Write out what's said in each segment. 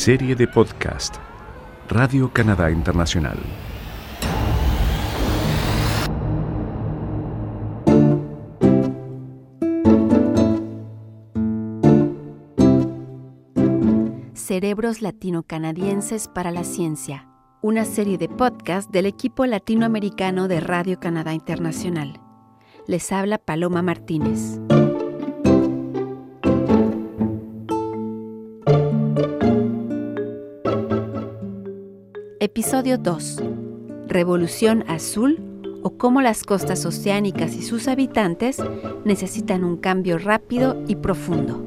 Serie de podcast Radio Canadá Internacional. Cerebros Latino-Canadienses para la Ciencia, una serie de podcast del equipo latinoamericano de Radio Canadá Internacional. Les habla Paloma Martínez. Episodio 2. Revolución Azul o cómo las costas oceánicas y sus habitantes necesitan un cambio rápido y profundo.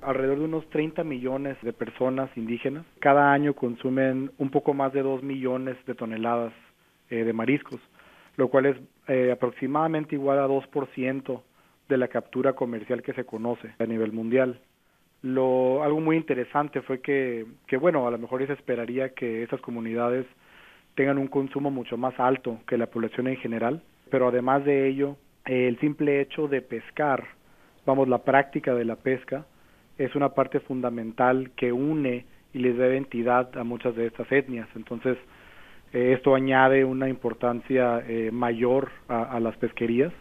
alrededor de unos 30 millones de personas indígenas. Cada año consumen un poco más de 2 millones de toneladas eh, de mariscos, lo cual es eh, aproximadamente igual a 2% de la captura comercial que se conoce a nivel mundial. Lo, algo muy interesante fue que, que, bueno, a lo mejor se esperaría que esas comunidades tengan un consumo mucho más alto que la población en general, pero además de ello, el simple hecho de pescar, vamos, la práctica de la pesca, es una parte fundamental que une y les da identidad a muchas de estas etnias. Entonces, eh, esto añade una importancia eh, mayor a, las pesquerías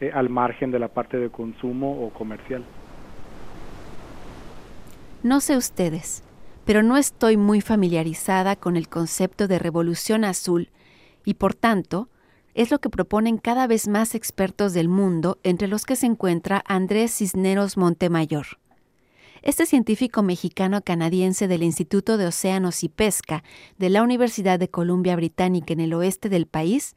eh, al margen de la parte de consumo o comercial. No sé ustedes, pero no estoy muy familiarizada con el concepto de revolución azul y por tanto es lo que proponen cada vez más expertos del mundo, entre los que se encuentra Andrés Cisneros Montemayor. Este científico mexicano-canadiense del Instituto de Océanos y Pesca de la Universidad de Columbia Británica en el oeste del país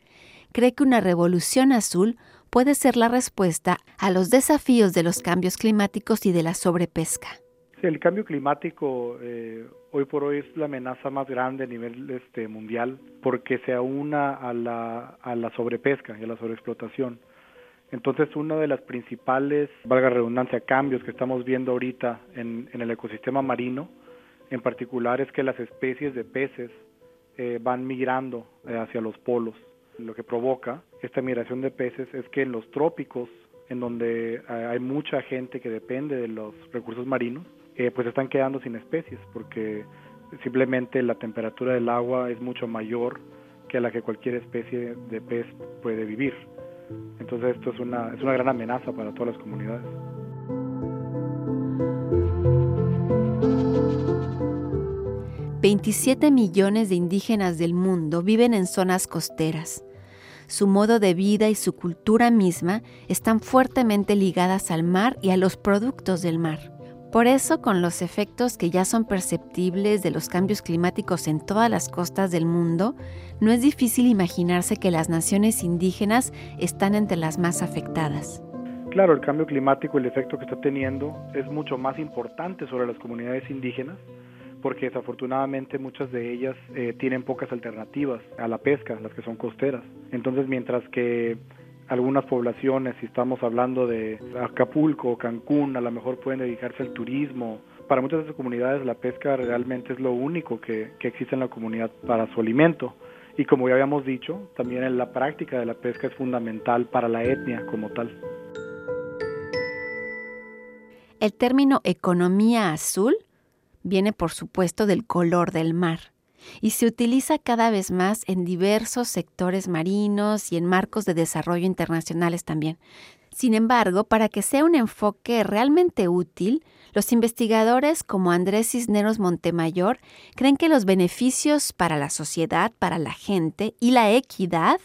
cree que una revolución azul puede ser la respuesta a los desafíos de los cambios climáticos y de la sobrepesca. El cambio climático eh, hoy por hoy es la amenaza más grande a nivel este, mundial porque se aúna a la, a la sobrepesca y a la sobreexplotación. Entonces, una de las principales, valga redundancia, cambios que estamos viendo ahorita en, en el ecosistema marino, en particular, es que las especies de peces eh, van migrando eh, hacia los polos. Lo que provoca esta migración de peces es que en los trópicos, en donde eh, hay mucha gente que depende de los recursos marinos, eh, pues están quedando sin especies porque simplemente la temperatura del agua es mucho mayor que la que cualquier especie de pez puede vivir. Entonces esto es una, es una gran amenaza para todas las comunidades. ...27 millones de indígenas del mundo viven en zonas costeras. Su modo de vida y su cultura misma están fuertemente ligadas al mar y a los productos del mar. Por eso, con los efectos que ya son perceptibles de los cambios climáticos en todas las costas del mundo, no es difícil imaginarse que las naciones indígenas están entre las más afectadas. Claro, el cambio climático, el efecto que está teniendo, es mucho más importante sobre las comunidades indígenas, porque desafortunadamente muchas de ellas eh, tienen pocas alternativas a la pesca, las que son costeras. Entonces, mientras que algunas poblaciones, si estamos hablando de Acapulco, Cancún, a lo mejor pueden dedicarse al turismo. Para muchas de esas comunidades la pesca realmente es lo único que, que existe en la comunidad para su alimento. Y como ya habíamos dicho, también la práctica de la pesca es fundamental para la etnia como tal. El término economía azul viene por supuesto del color del mar y se utiliza cada vez más en diversos sectores marinos y en marcos de desarrollo internacionales también. Sin embargo, para que sea un enfoque realmente útil, los investigadores como Andrés Cisneros Montemayor creen que los beneficios para la sociedad, para la gente y la equidad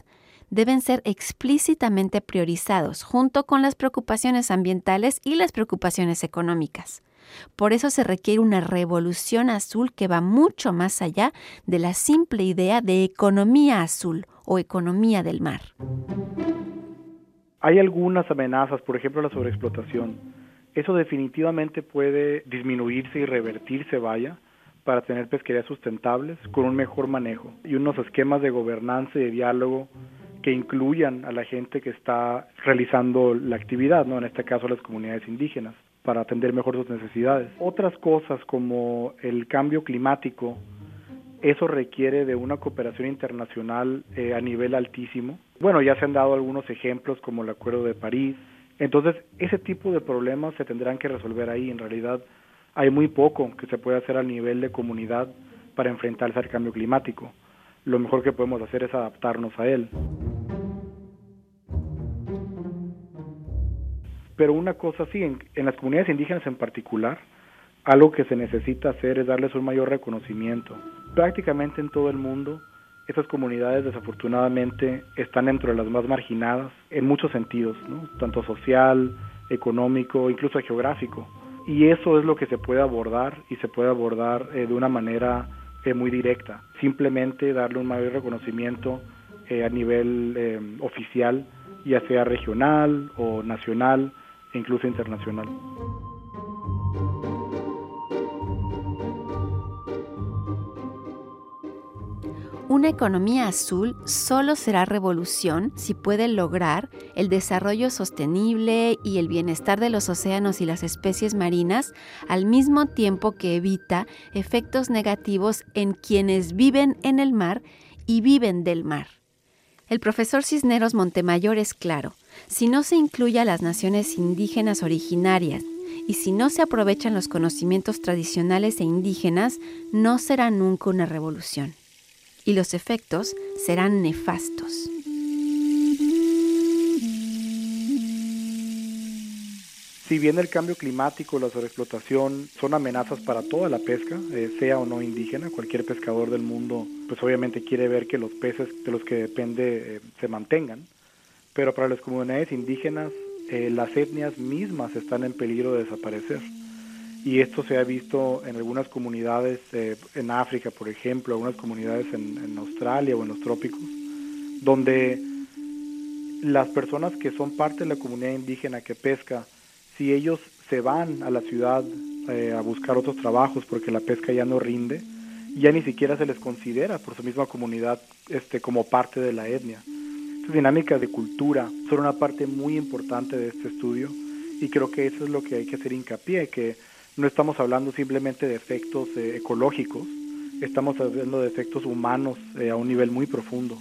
deben ser explícitamente priorizados junto con las preocupaciones ambientales y las preocupaciones económicas. Por eso se requiere una revolución azul que va mucho más allá de la simple idea de economía azul o economía del mar. Hay algunas amenazas, por ejemplo la sobreexplotación. Eso definitivamente puede disminuirse y revertirse, vaya, para tener pesquerías sustentables con un mejor manejo y unos esquemas de gobernanza y de diálogo que incluyan a la gente que está realizando la actividad, ¿no? en este caso las comunidades indígenas para atender mejor sus necesidades. Otras cosas como el cambio climático, eso requiere de una cooperación internacional eh, a nivel altísimo. Bueno, ya se han dado algunos ejemplos como el Acuerdo de París, Entonces, ese tipo de problemas se tendrán que resolver ahí. En realidad, hay muy poco que se puede hacer a nivel de comunidad para enfrentarse al cambio climático. Lo mejor que podemos hacer es adaptarnos a él. Pero una cosa sí, en, las comunidades indígenas en particular, algo que se necesita hacer es darles un mayor reconocimiento. Prácticamente en todo el mundo, esas comunidades desafortunadamente están dentro de las más marginadas en muchos sentidos, ¿no? tanto social, económico, incluso geográfico. Y eso es lo que se puede abordar y se puede abordar eh, de una manera eh, muy directa. Simplemente darle un mayor reconocimiento eh, a nivel eh, oficial, ya sea regional o nacional incluso internacional. Una economía azul solo será revolución si puede lograr el desarrollo sostenible y el bienestar de los océanos y las especies marinas al mismo tiempo que evita efectos negativos en quienes viven en el mar y viven del mar. El profesor Cisneros Montemayor es claro, si no se incluye a las naciones indígenas originarias y si no se aprovechan los conocimientos tradicionales e indígenas, no será nunca una revolución y los efectos serán nefastos. Si bien el cambio climático, la sobreexplotación son amenazas para toda la pesca, eh, sea o no indígena, cualquier pescador del mundo pues obviamente quiere ver que los peces de los que depende eh, se mantengan, pero para las comunidades indígenas eh, las etnias mismas están en peligro de desaparecer y esto se ha visto en algunas comunidades eh, en África, por ejemplo, algunas comunidades en, Australia o en los trópicos, donde las personas que son parte de la comunidad indígena que pesca, si ellos se van a la ciudad eh, a buscar otros trabajos porque la pesca ya no rinde, ya ni siquiera se les considera por su misma comunidad este, como parte de la etnia. Estas dinámicas de cultura son una parte muy importante de este estudio y creo que eso es lo que hay que hacer hincapié, que no estamos hablando simplemente de efectos eh, ecológicos, estamos hablando de efectos humanos eh, a un nivel muy profundo.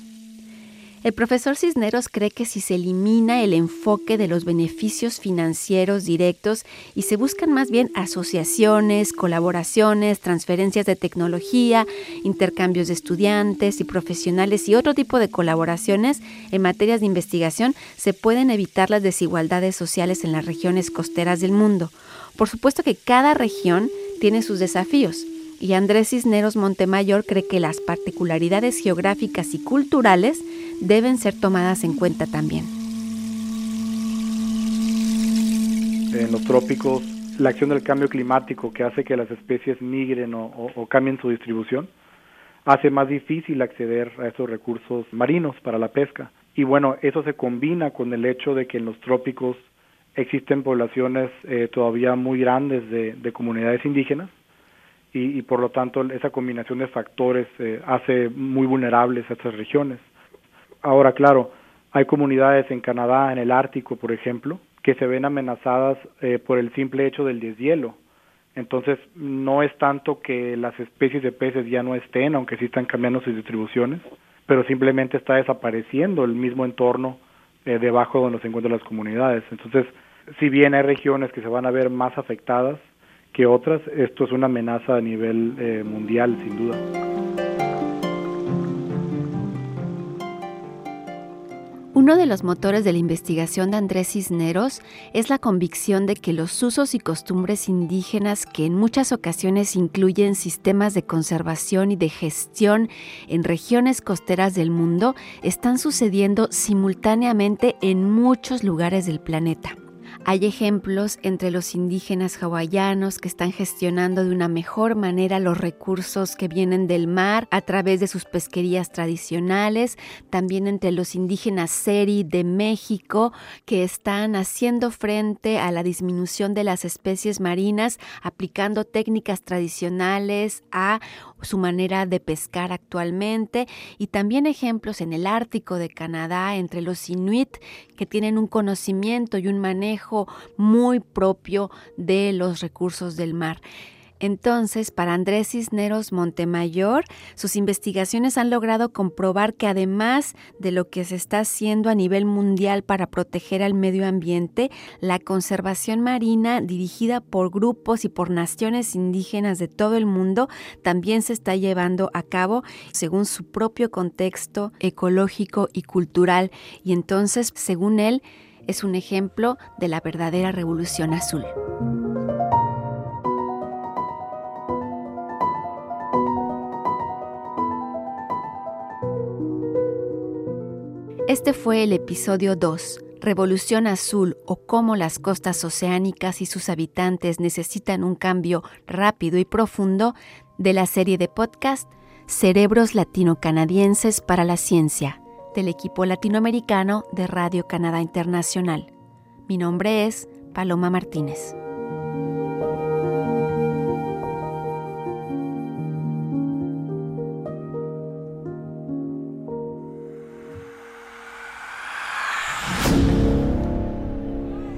El profesor Cisneros cree que si se elimina el enfoque de los beneficios financieros directos y se buscan más bien asociaciones, colaboraciones, transferencias de tecnología, intercambios de estudiantes y profesionales y otro tipo de colaboraciones en materias de investigación, se pueden evitar las desigualdades sociales en las regiones costeras del mundo. Por supuesto que cada región tiene sus desafíos y Andrés Cisneros Montemayor cree que las particularidades geográficas y culturales deben ser tomadas en cuenta también. En los trópicos, la acción del cambio climático que hace que las especies migren o, o, cambien su distribución hace más difícil acceder a estos recursos marinos para la pesca. Y bueno, eso se combina con el hecho de que en los trópicos existen poblaciones eh, todavía muy grandes de, de comunidades indígenas y, y, por lo tanto esa combinación de factores eh, hace muy vulnerables a estas regiones. Ahora, claro, hay comunidades en Canadá, en el Ártico, por ejemplo, que se ven amenazadas eh, por el simple hecho del deshielo. Entonces, no es tanto que las especies de peces ya no estén, aunque sí están cambiando sus distribuciones, pero simplemente está desapareciendo el mismo entorno eh, debajo donde se encuentran las comunidades. Entonces, si bien hay regiones que se van a ver más afectadas que otras, esto es una amenaza a nivel eh, mundial, sin duda. Uno de los motores de la investigación de Andrés Cisneros es la convicción de que los usos y costumbres indígenas, que en muchas ocasiones incluyen sistemas de conservación y de gestión en regiones costeras del mundo, están sucediendo simultáneamente en muchos lugares del planeta. Hay ejemplos entre los indígenas hawaianos que están gestionando de una mejor manera los recursos que vienen del mar a través de sus pesquerías tradicionales, también entre los indígenas seri de México que están haciendo frente a la disminución de las especies marinas aplicando técnicas tradicionales a su manera de pescar actualmente. Y también ejemplos en el Ártico de Canadá entre los inuit que tienen un conocimiento y un muy propio de los recursos del mar. Entonces, para Andrés Cisneros Montemayor, sus investigaciones han logrado comprobar que además de lo que se está haciendo a nivel mundial para proteger al medio ambiente, la conservación marina dirigida por grupos y por naciones indígenas de todo el mundo también se está llevando a cabo según su propio contexto ecológico y cultural. Y entonces, según él, es un ejemplo de la verdadera revolución azul. Este fue el episodio 2, Revolución Azul o cómo las costas oceánicas y sus habitantes necesitan un cambio rápido y profundo de la serie de podcast Cerebros Latino-Canadienses para la Ciencia del equipo latinoamericano de Radio Canadá Internacional. Mi nombre es Paloma Martínez.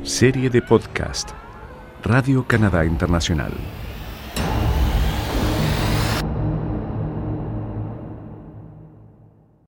Serie de podcast Radio Canadá Internacional.